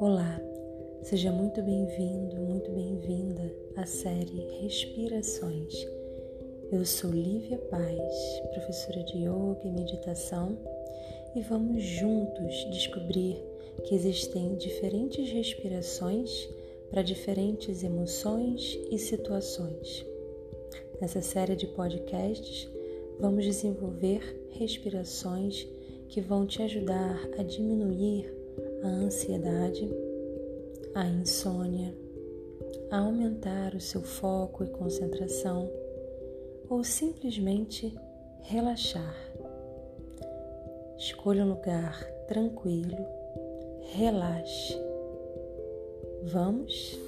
Olá, seja muito bem-vindo, muito bem-vinda à série Respirações. Eu sou Lívia Paz, professora de Yoga e Meditação, e vamos juntos descobrir que existem diferentes respirações para diferentes emoções e situações. Nessa série de podcasts, vamos desenvolver respirações que vão te ajudar a diminuir a ansiedade, a insônia, a aumentar o seu foco e concentração ou simplesmente relaxar. Escolha um lugar tranquilo, relaxe. Vamos?